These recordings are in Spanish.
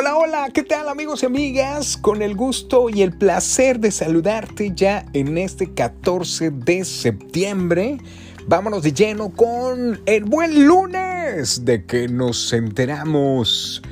Hola, hola, ¿qué tal amigos y amigas? Con el gusto y el placer de saludarte ya en este 14 de septiembre. Vámonos de lleno con el buen lunes de que nos enteramos.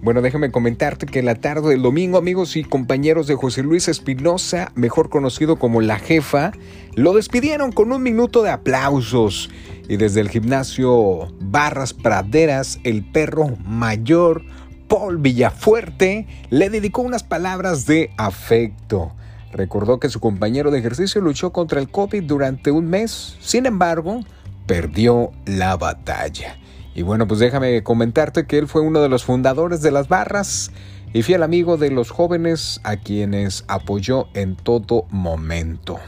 Bueno, déjame comentarte que la tarde del domingo, amigos y compañeros de José Luis Espinosa, mejor conocido como La Jefa, lo despidieron con un minuto de aplausos. Y desde el gimnasio Barras Praderas, el perro mayor Paul Villafuerte le dedicó unas palabras de afecto. Recordó que su compañero de ejercicio luchó contra el COVID durante un mes, sin embargo, perdió la batalla. Y bueno, pues déjame comentarte que él fue uno de los fundadores de las barras y fiel amigo de los jóvenes a quienes apoyó en todo momento.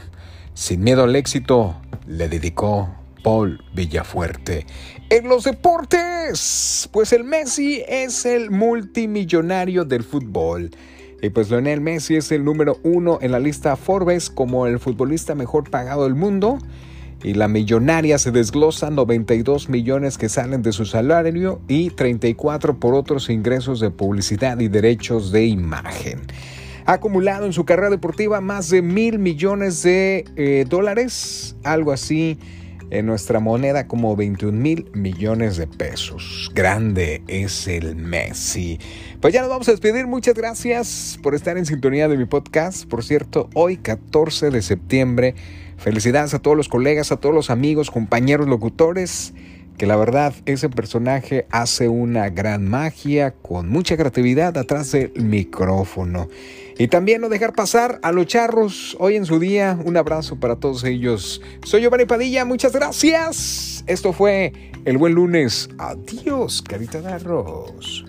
Sin miedo al éxito, le dedicó Paul Villafuerte. En los deportes, pues el Messi es el multimillonario del fútbol. Y pues Lionel Messi es el número uno en la lista Forbes como el futbolista mejor pagado del mundo. Y la millonaria se desglosa 92 millones que salen de su salario y 34 por otros ingresos de publicidad y derechos de imagen. Ha acumulado en su carrera deportiva más de mil millones de eh, dólares, algo así en nuestra moneda como 21 mil millones de pesos. Grande es el Messi. Pues ya nos vamos a despedir. Muchas gracias por estar en sintonía de mi podcast. Por cierto, hoy 14 de septiembre. Felicidades a todos los colegas, a todos los amigos, compañeros, locutores que la verdad ese personaje hace una gran magia con mucha creatividad atrás del micrófono. Y también no dejar pasar a los charros hoy en su día. Un abrazo para todos ellos. Soy Giovanni Padilla, muchas gracias. Esto fue el buen lunes. Adiós, carita de arroz.